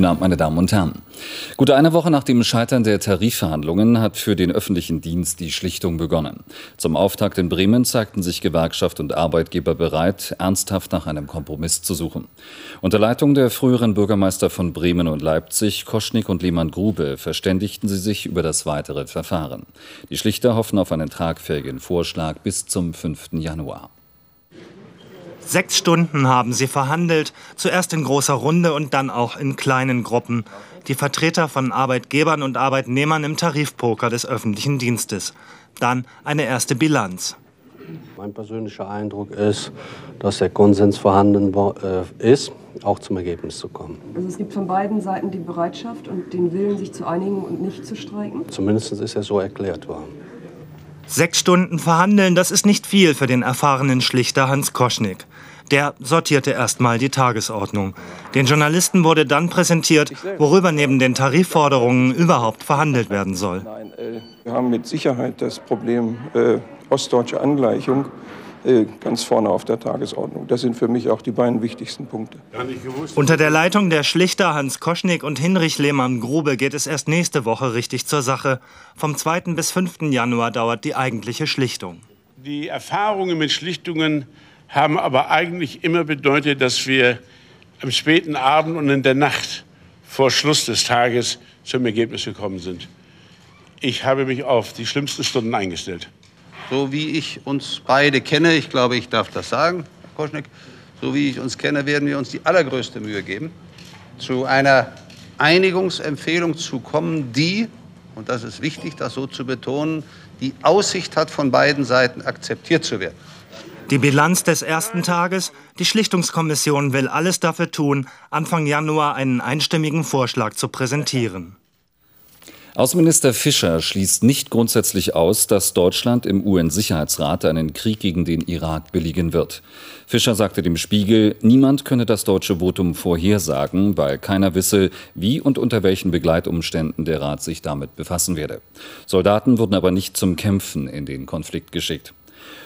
Guten Abend, meine Damen und Herren. Gut eine Woche nach dem Scheitern der Tarifverhandlungen hat für den öffentlichen Dienst die Schlichtung begonnen. Zum Auftakt in Bremen zeigten sich Gewerkschaft und Arbeitgeber bereit, ernsthaft nach einem Kompromiss zu suchen. Unter Leitung der früheren Bürgermeister von Bremen und Leipzig, Koschnik und Lehmann-Grube, verständigten sie sich über das weitere Verfahren. Die Schlichter hoffen auf einen tragfähigen Vorschlag bis zum 5. Januar. Sechs Stunden haben sie verhandelt, zuerst in großer Runde und dann auch in kleinen Gruppen. Die Vertreter von Arbeitgebern und Arbeitnehmern im Tarifpoker des öffentlichen Dienstes. Dann eine erste Bilanz. Mein persönlicher Eindruck ist, dass der Konsens vorhanden äh, ist, auch zum Ergebnis zu kommen. Also es gibt von beiden Seiten die Bereitschaft und den Willen, sich zu einigen und nicht zu streiken? Zumindest ist er so erklärt worden. Sechs Stunden verhandeln, das ist nicht viel für den erfahrenen Schlichter Hans Koschnik. Der sortierte erstmal die Tagesordnung. Den Journalisten wurde dann präsentiert, worüber neben den Tarifforderungen überhaupt verhandelt werden soll. Äh, wir haben mit Sicherheit das Problem äh, ostdeutsche Angleichung ganz vorne auf der Tagesordnung. Das sind für mich auch die beiden wichtigsten Punkte. Unter der Leitung der Schlichter Hans Koschnik und Hinrich Lehmann-Grube geht es erst nächste Woche richtig zur Sache. Vom 2. bis 5. Januar dauert die eigentliche Schlichtung. Die Erfahrungen mit Schlichtungen haben aber eigentlich immer bedeutet, dass wir am späten Abend und in der Nacht vor Schluss des Tages zum Ergebnis gekommen sind. Ich habe mich auf die schlimmsten Stunden eingestellt. So wie ich uns beide kenne, ich glaube, ich darf das sagen, Herr Koschnik, so wie ich uns kenne, werden wir uns die allergrößte Mühe geben, zu einer Einigungsempfehlung zu kommen, die, und das ist wichtig, das so zu betonen, die Aussicht hat, von beiden Seiten akzeptiert zu werden. Die Bilanz des ersten Tages. Die Schlichtungskommission will alles dafür tun, Anfang Januar einen einstimmigen Vorschlag zu präsentieren. Außenminister Fischer schließt nicht grundsätzlich aus, dass Deutschland im UN-Sicherheitsrat einen Krieg gegen den Irak billigen wird. Fischer sagte dem Spiegel, niemand könne das deutsche Votum vorhersagen, weil keiner wisse, wie und unter welchen Begleitumständen der Rat sich damit befassen werde. Soldaten wurden aber nicht zum Kämpfen in den Konflikt geschickt.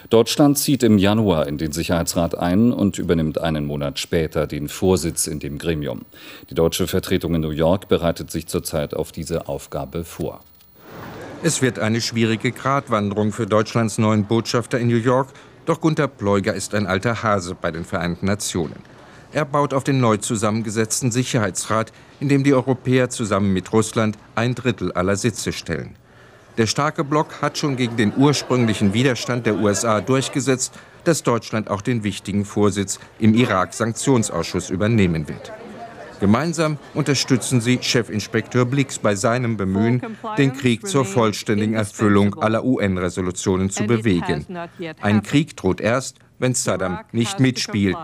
Deutschland zieht im Januar in den Sicherheitsrat ein und übernimmt einen Monat später den Vorsitz in dem Gremium. Die deutsche Vertretung in New York bereitet sich zurzeit auf diese Aufgabe vor. Es wird eine schwierige Gratwanderung für Deutschlands neuen Botschafter in New York, doch Gunther Pleuger ist ein alter Hase bei den Vereinten Nationen. Er baut auf den neu zusammengesetzten Sicherheitsrat, in dem die Europäer zusammen mit Russland ein Drittel aller Sitze stellen. Der starke Block hat schon gegen den ursprünglichen Widerstand der USA durchgesetzt, dass Deutschland auch den wichtigen Vorsitz im Irak-Sanktionsausschuss übernehmen wird. Gemeinsam unterstützen sie Chefinspekteur Blix bei seinem Bemühen, den Krieg zur vollständigen Erfüllung aller UN-Resolutionen zu bewegen. Ein Krieg droht erst, wenn Saddam nicht mitspielt.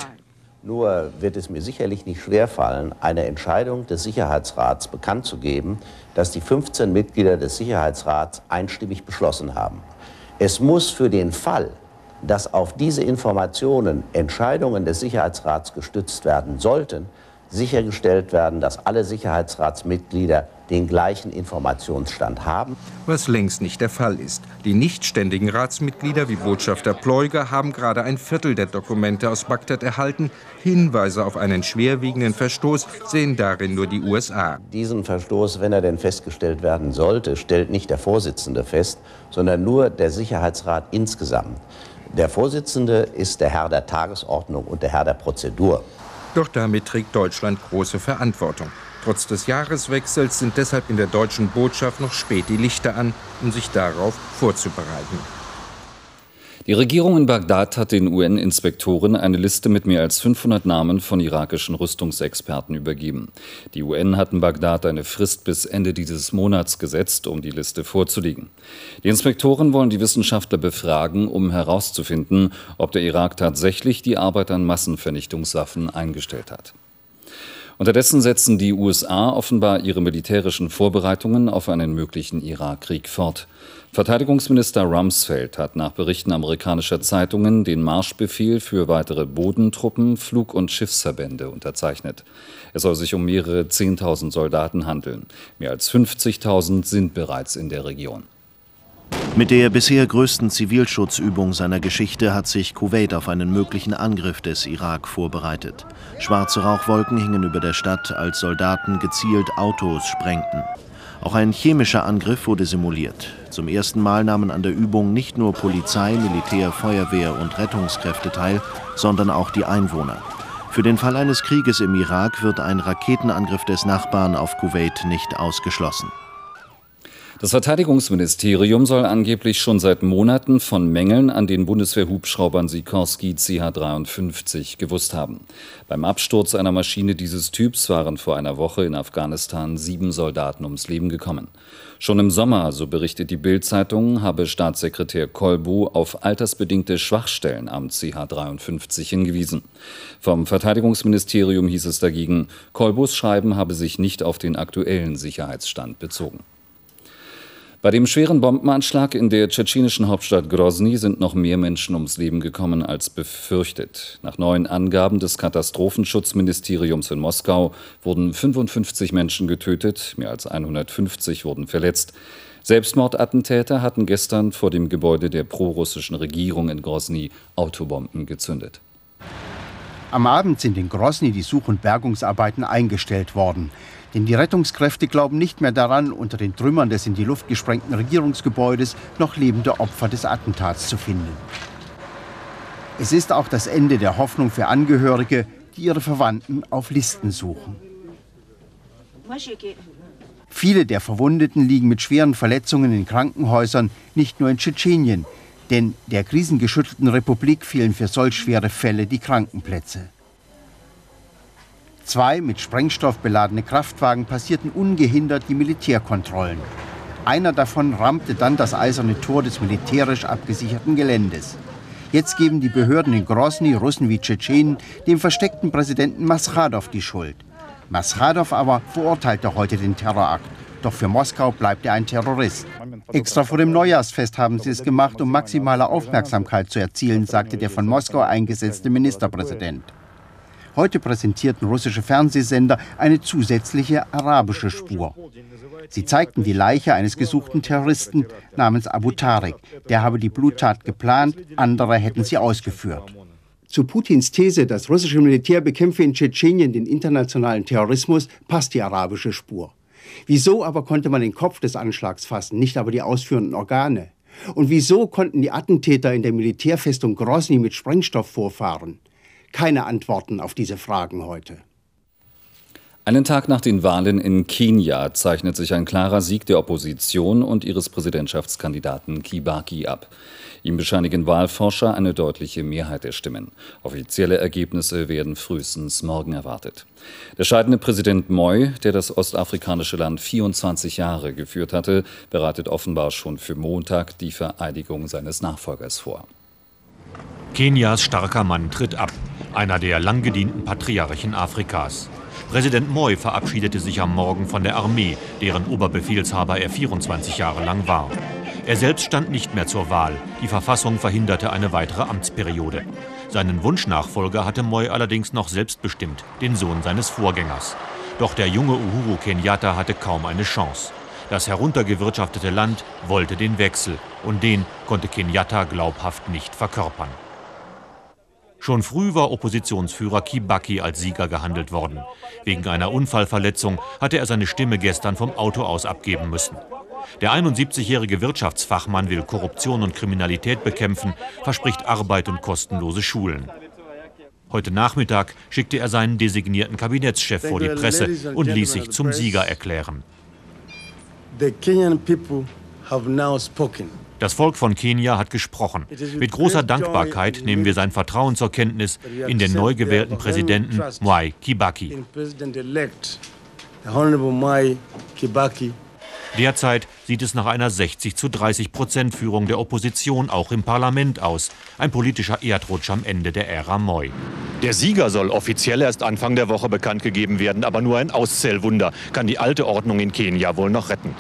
Nur wird es mir sicherlich nicht schwerfallen, eine Entscheidung des Sicherheitsrats bekannt zu geben, dass die 15 Mitglieder des Sicherheitsrats einstimmig beschlossen haben. Es muss für den Fall, dass auf diese Informationen Entscheidungen des Sicherheitsrats gestützt werden sollten, sichergestellt werden, dass alle Sicherheitsratsmitglieder den gleichen Informationsstand haben. Was längst nicht der Fall ist. Die nichtständigen Ratsmitglieder wie Botschafter Pleuger haben gerade ein Viertel der Dokumente aus Bagdad erhalten. Hinweise auf einen schwerwiegenden Verstoß sehen darin nur die USA. Diesen Verstoß, wenn er denn festgestellt werden sollte, stellt nicht der Vorsitzende fest, sondern nur der Sicherheitsrat insgesamt. Der Vorsitzende ist der Herr der Tagesordnung und der Herr der Prozedur. Doch damit trägt Deutschland große Verantwortung. Trotz des Jahreswechsels sind deshalb in der deutschen Botschaft noch spät die Lichter an, um sich darauf vorzubereiten. Die Regierung in Bagdad hat den UN-Inspektoren eine Liste mit mehr als 500 Namen von irakischen Rüstungsexperten übergeben. Die UN hat in Bagdad eine Frist bis Ende dieses Monats gesetzt, um die Liste vorzulegen. Die Inspektoren wollen die Wissenschaftler befragen, um herauszufinden, ob der Irak tatsächlich die Arbeit an Massenvernichtungswaffen eingestellt hat. Unterdessen setzen die USA offenbar ihre militärischen Vorbereitungen auf einen möglichen Irakkrieg fort. Verteidigungsminister Rumsfeld hat nach Berichten amerikanischer Zeitungen den Marschbefehl für weitere Bodentruppen, Flug- und Schiffsverbände unterzeichnet. Es soll sich um mehrere Zehntausend Soldaten handeln. Mehr als 50.000 sind bereits in der Region. Mit der bisher größten Zivilschutzübung seiner Geschichte hat sich Kuwait auf einen möglichen Angriff des Irak vorbereitet. Schwarze Rauchwolken hingen über der Stadt, als Soldaten gezielt Autos sprengten. Auch ein chemischer Angriff wurde simuliert. Zum ersten Mal nahmen an der Übung nicht nur Polizei, Militär, Feuerwehr und Rettungskräfte teil, sondern auch die Einwohner. Für den Fall eines Krieges im Irak wird ein Raketenangriff des Nachbarn auf Kuwait nicht ausgeschlossen. Das Verteidigungsministerium soll angeblich schon seit Monaten von Mängeln an den Bundeswehrhubschraubern Sikorsky CH-53 gewusst haben. Beim Absturz einer Maschine dieses Typs waren vor einer Woche in Afghanistan sieben Soldaten ums Leben gekommen. Schon im Sommer, so berichtet die Bild-Zeitung, habe Staatssekretär Kolbu auf altersbedingte Schwachstellen am CH-53 hingewiesen. Vom Verteidigungsministerium hieß es dagegen, Kolbus Schreiben habe sich nicht auf den aktuellen Sicherheitsstand bezogen. Bei dem schweren Bombenanschlag in der tschetschenischen Hauptstadt Grozny sind noch mehr Menschen ums Leben gekommen als befürchtet. Nach neuen Angaben des Katastrophenschutzministeriums in Moskau wurden 55 Menschen getötet, mehr als 150 wurden verletzt. Selbstmordattentäter hatten gestern vor dem Gebäude der prorussischen Regierung in Grozny Autobomben gezündet. Am Abend sind in Grozny die Such- und Bergungsarbeiten eingestellt worden. Denn die Rettungskräfte glauben nicht mehr daran, unter den Trümmern des in die Luft gesprengten Regierungsgebäudes noch lebende Opfer des Attentats zu finden. Es ist auch das Ende der Hoffnung für Angehörige, die ihre Verwandten auf Listen suchen. Viele der Verwundeten liegen mit schweren Verletzungen in Krankenhäusern, nicht nur in Tschetschenien, denn der krisengeschüttelten Republik fehlen für solch schwere Fälle die Krankenplätze. Zwei mit Sprengstoff beladene Kraftwagen passierten ungehindert die Militärkontrollen. Einer davon rammte dann das eiserne Tor des militärisch abgesicherten Geländes. Jetzt geben die Behörden in Grozny, Russen wie Tschetschenen, dem versteckten Präsidenten Maschadow die Schuld. Maschadow aber verurteilte heute den Terrorakt. Doch für Moskau bleibt er ein Terrorist. Extra vor dem Neujahrsfest haben sie es gemacht, um maximale Aufmerksamkeit zu erzielen, sagte der von Moskau eingesetzte Ministerpräsident. Heute präsentierten russische Fernsehsender eine zusätzliche arabische Spur. Sie zeigten die Leiche eines gesuchten Terroristen namens Abu Tariq. Der habe die Bluttat geplant, andere hätten sie ausgeführt. Zu Putins These, das russische Militär bekämpfe in Tschetschenien den internationalen Terrorismus, passt die arabische Spur. Wieso aber konnte man den Kopf des Anschlags fassen, nicht aber die ausführenden Organe? Und wieso konnten die Attentäter in der Militärfestung Grozny mit Sprengstoff vorfahren? keine Antworten auf diese Fragen heute. Einen Tag nach den Wahlen in Kenia zeichnet sich ein klarer Sieg der Opposition und ihres Präsidentschaftskandidaten Kibaki ab. Ihm bescheinigen Wahlforscher eine deutliche Mehrheit der Stimmen. Offizielle Ergebnisse werden frühestens morgen erwartet. Der scheidende Präsident Moi, der das ostafrikanische Land 24 Jahre geführt hatte, bereitet offenbar schon für Montag die Vereidigung seines Nachfolgers vor. Kenias starker Mann tritt ab einer der lang gedienten Patriarchen Afrikas. Präsident Moi verabschiedete sich am Morgen von der Armee, deren Oberbefehlshaber er 24 Jahre lang war. Er selbst stand nicht mehr zur Wahl. Die Verfassung verhinderte eine weitere Amtsperiode. Seinen Wunschnachfolger hatte Moi allerdings noch selbstbestimmt, den Sohn seines Vorgängers. Doch der junge Uhuru Kenyatta hatte kaum eine Chance. Das heruntergewirtschaftete Land wollte den Wechsel und den konnte Kenyatta glaubhaft nicht verkörpern. Schon früh war Oppositionsführer Kibaki als Sieger gehandelt worden. Wegen einer Unfallverletzung hatte er seine Stimme gestern vom Auto aus abgeben müssen. Der 71-jährige Wirtschaftsfachmann will Korruption und Kriminalität bekämpfen, verspricht Arbeit und kostenlose Schulen. Heute Nachmittag schickte er seinen designierten Kabinettschef vor die Presse und ließ sich zum Sieger erklären. The Kenyan people. Das Volk von Kenia hat gesprochen. Mit großer Dankbarkeit nehmen wir sein Vertrauen zur Kenntnis in den neu gewählten Präsidenten Mwai Kibaki. Derzeit sieht es nach einer 60 zu 30 Prozent Führung der Opposition auch im Parlament aus. Ein politischer Erdrutsch am Ende der Ära Moi. Der Sieger soll offiziell erst Anfang der Woche bekannt gegeben werden, aber nur ein Auszählwunder kann die alte Ordnung in Kenia wohl noch retten.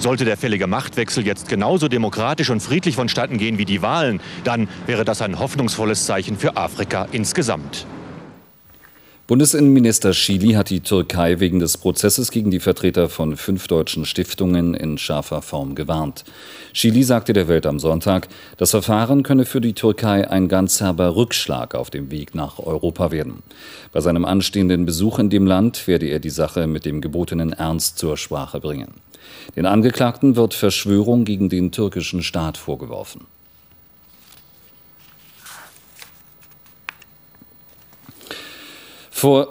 Sollte der fällige Machtwechsel jetzt genauso demokratisch und friedlich vonstatten gehen wie die Wahlen, dann wäre das ein hoffnungsvolles Zeichen für Afrika insgesamt. Bundesinnenminister Schily hat die Türkei wegen des Prozesses gegen die Vertreter von fünf deutschen Stiftungen in scharfer Form gewarnt. Schily sagte der Welt am Sonntag, das Verfahren könne für die Türkei ein ganz herber Rückschlag auf dem Weg nach Europa werden. Bei seinem anstehenden Besuch in dem Land werde er die Sache mit dem gebotenen Ernst zur Sprache bringen. Den Angeklagten wird Verschwörung gegen den türkischen Staat vorgeworfen. Vor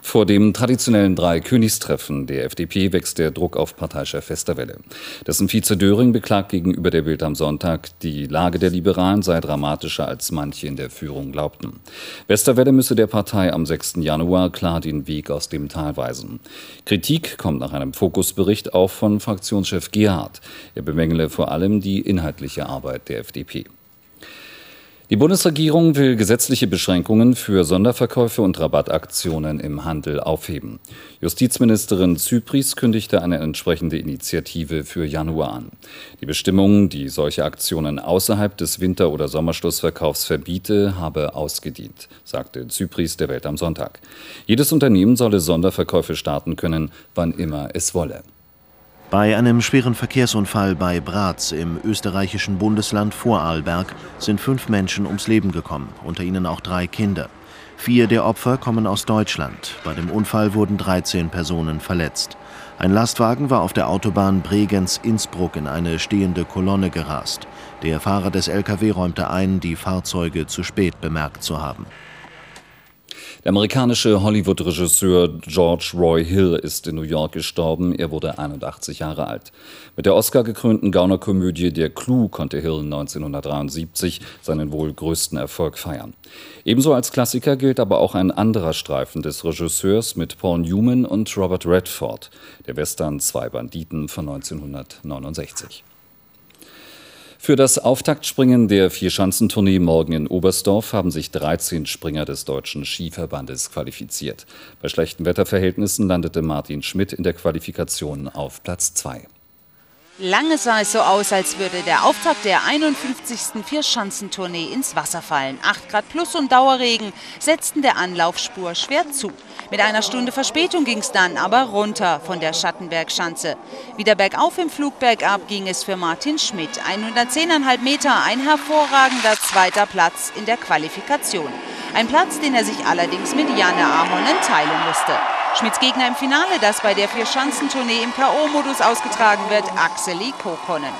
Vor dem traditionellen Drei-Königstreffen der FDP wächst der Druck auf Parteichef Westerwelle. Dessen Vize Döring beklagt gegenüber der Bild am Sonntag, die Lage der Liberalen sei dramatischer, als manche in der Führung glaubten. Westerwelle müsse der Partei am 6. Januar klar den Weg aus dem Tal weisen. Kritik kommt nach einem Fokusbericht auch von Fraktionschef Gerhard. Er bemängele vor allem die inhaltliche Arbeit der FDP. Die Bundesregierung will gesetzliche Beschränkungen für Sonderverkäufe und Rabattaktionen im Handel aufheben. Justizministerin Zypris kündigte eine entsprechende Initiative für Januar an. Die Bestimmung, die solche Aktionen außerhalb des Winter- oder Sommerschlussverkaufs verbiete, habe ausgedient, sagte Zypris der Welt am Sonntag. Jedes Unternehmen solle Sonderverkäufe starten können, wann immer es wolle. Bei einem schweren Verkehrsunfall bei Bratz im österreichischen Bundesland Vorarlberg sind fünf Menschen ums Leben gekommen, unter ihnen auch drei Kinder. Vier der Opfer kommen aus Deutschland. Bei dem Unfall wurden 13 Personen verletzt. Ein Lastwagen war auf der Autobahn Bregenz-Innsbruck in eine stehende Kolonne gerast. Der Fahrer des LKW räumte ein, die Fahrzeuge zu spät bemerkt zu haben. Der amerikanische Hollywood-Regisseur George Roy Hill ist in New York gestorben. Er wurde 81 Jahre alt. Mit der Oscar-gekrönten Gaunerkomödie Der Clou konnte Hill 1973 seinen wohl größten Erfolg feiern. Ebenso als Klassiker gilt aber auch ein anderer Streifen des Regisseurs mit Paul Newman und Robert Redford, der Western Zwei Banditen von 1969. Für das Auftaktspringen der Vierschanzentournee morgen in Oberstdorf haben sich 13 Springer des Deutschen Skiverbandes qualifiziert. Bei schlechten Wetterverhältnissen landete Martin Schmidt in der Qualifikation auf Platz 2. Lange sah es so aus, als würde der Auftakt der 51. Vierschanzentournee ins Wasser fallen. 8 Grad plus und Dauerregen setzten der Anlaufspur schwer zu. Mit einer Stunde Verspätung ging es dann aber runter von der Schattenbergschanze. Wieder bergauf im Flug bergab ging es für Martin Schmidt. 110,5 Meter, ein hervorragender zweiter Platz in der Qualifikation. Ein Platz, den er sich allerdings mit Janne Ahonen teilen musste. Schmidts Gegner im Finale, das bei der Vier-Schanzentournee im K.O.-Modus ausgetragen wird, Axeli Kokonen.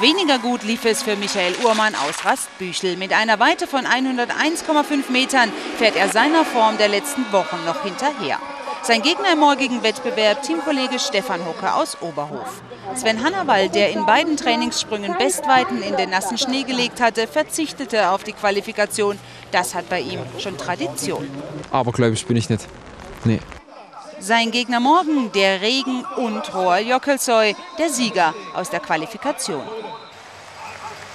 Weniger gut lief es für Michael Uhrmann aus Rastbüchel. Mit einer Weite von 101,5 Metern fährt er seiner Form der letzten Wochen noch hinterher. Sein Gegner im morgigen Wettbewerb, Teamkollege Stefan Hucke aus Oberhof. Sven Hannawald, der in beiden Trainingssprüngen Bestweiten in den nassen Schnee gelegt hatte, verzichtete auf die Qualifikation. Das hat bei ihm schon Tradition. Abergläubisch bin ich nicht. Nee. Sein Gegner morgen, der Regen und Rohr Jockelsoy, der Sieger aus der Qualifikation.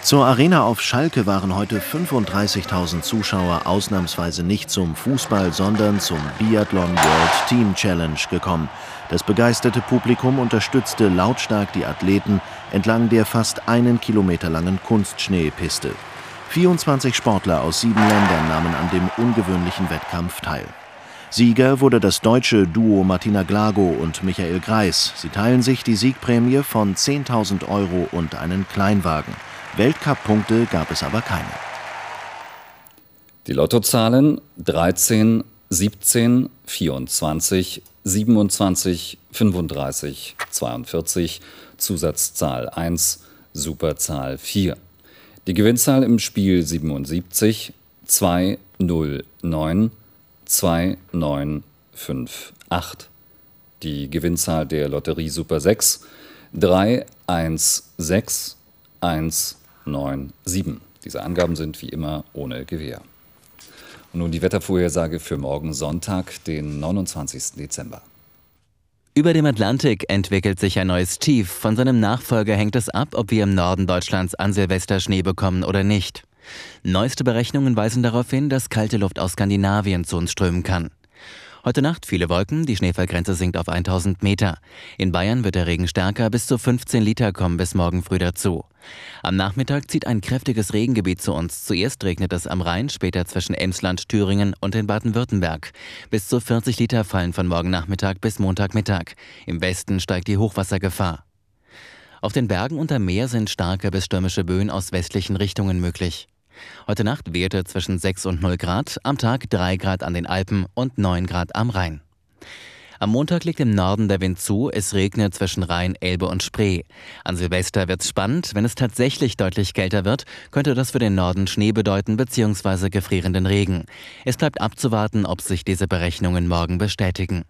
Zur Arena auf Schalke waren heute 35.000 Zuschauer ausnahmsweise nicht zum Fußball, sondern zum Biathlon World Team Challenge gekommen. Das begeisterte Publikum unterstützte lautstark die Athleten entlang der fast einen Kilometer langen Kunstschneepiste. 24 Sportler aus sieben Ländern nahmen an dem ungewöhnlichen Wettkampf teil. Sieger wurde das deutsche Duo Martina Glago und Michael Greis. Sie teilen sich die Siegprämie von 10.000 Euro und einen Kleinwagen. Weltcup-Punkte gab es aber keine. Die Lottozahlen 13, 17, 24, 27, 35, 42, Zusatzzahl 1, Superzahl 4. Die Gewinnzahl im Spiel 77, 2, 0, 9, 2958. Die Gewinnzahl der Lotterie Super 6 316197. Diese Angaben sind wie immer ohne Gewähr. Und nun die Wettervorhersage für morgen Sonntag, den 29. Dezember. Über dem Atlantik entwickelt sich ein neues Tief. Von seinem Nachfolger hängt es ab, ob wir im Norden Deutschlands an Silvester Schnee bekommen oder nicht. Neueste Berechnungen weisen darauf hin, dass kalte Luft aus Skandinavien zu uns strömen kann. Heute Nacht viele Wolken, die Schneefallgrenze sinkt auf 1000 Meter. In Bayern wird der Regen stärker, bis zu 15 Liter kommen bis morgen früh dazu. Am Nachmittag zieht ein kräftiges Regengebiet zu uns. Zuerst regnet es am Rhein, später zwischen Emsland, Thüringen und in Baden-Württemberg. Bis zu 40 Liter fallen von morgen Nachmittag bis Montagmittag. Im Westen steigt die Hochwassergefahr. Auf den Bergen unter Meer sind starke bis stürmische Böen aus westlichen Richtungen möglich. Heute Nacht Werte zwischen 6 und 0 Grad, am Tag 3 Grad an den Alpen und 9 Grad am Rhein. Am Montag liegt im Norden der Wind zu, es regnet zwischen Rhein, Elbe und Spree. An Silvester wird's spannend, wenn es tatsächlich deutlich kälter wird, könnte das für den Norden Schnee bedeuten bzw. gefrierenden Regen. Es bleibt abzuwarten, ob sich diese Berechnungen morgen bestätigen.